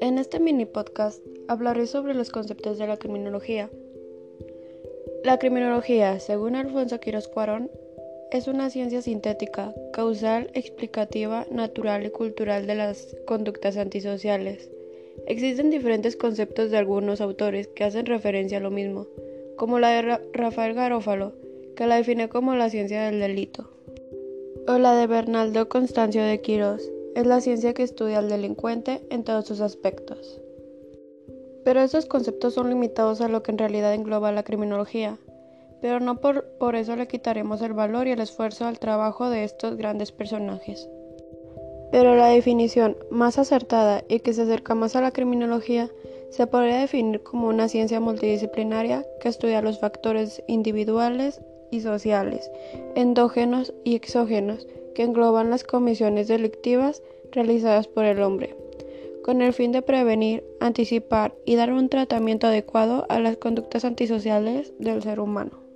En este mini podcast hablaré sobre los conceptos de la criminología. La criminología, según Alfonso Quiroz Cuarón, es una ciencia sintética, causal, explicativa, natural y cultural de las conductas antisociales. Existen diferentes conceptos de algunos autores que hacen referencia a lo mismo, como la de Rafael Garófalo, que la define como la ciencia del delito, o la de Bernaldo Constancio de Quirós, es la ciencia que estudia al delincuente en todos sus aspectos. Pero estos conceptos son limitados a lo que en realidad engloba la criminología, pero no por, por eso le quitaremos el valor y el esfuerzo al trabajo de estos grandes personajes. Pero la definición más acertada y que se acerca más a la criminología se podría definir como una ciencia multidisciplinaria que estudia los factores individuales y sociales, endógenos y exógenos, que engloban las comisiones delictivas realizadas por el hombre, con el fin de prevenir, anticipar y dar un tratamiento adecuado a las conductas antisociales del ser humano.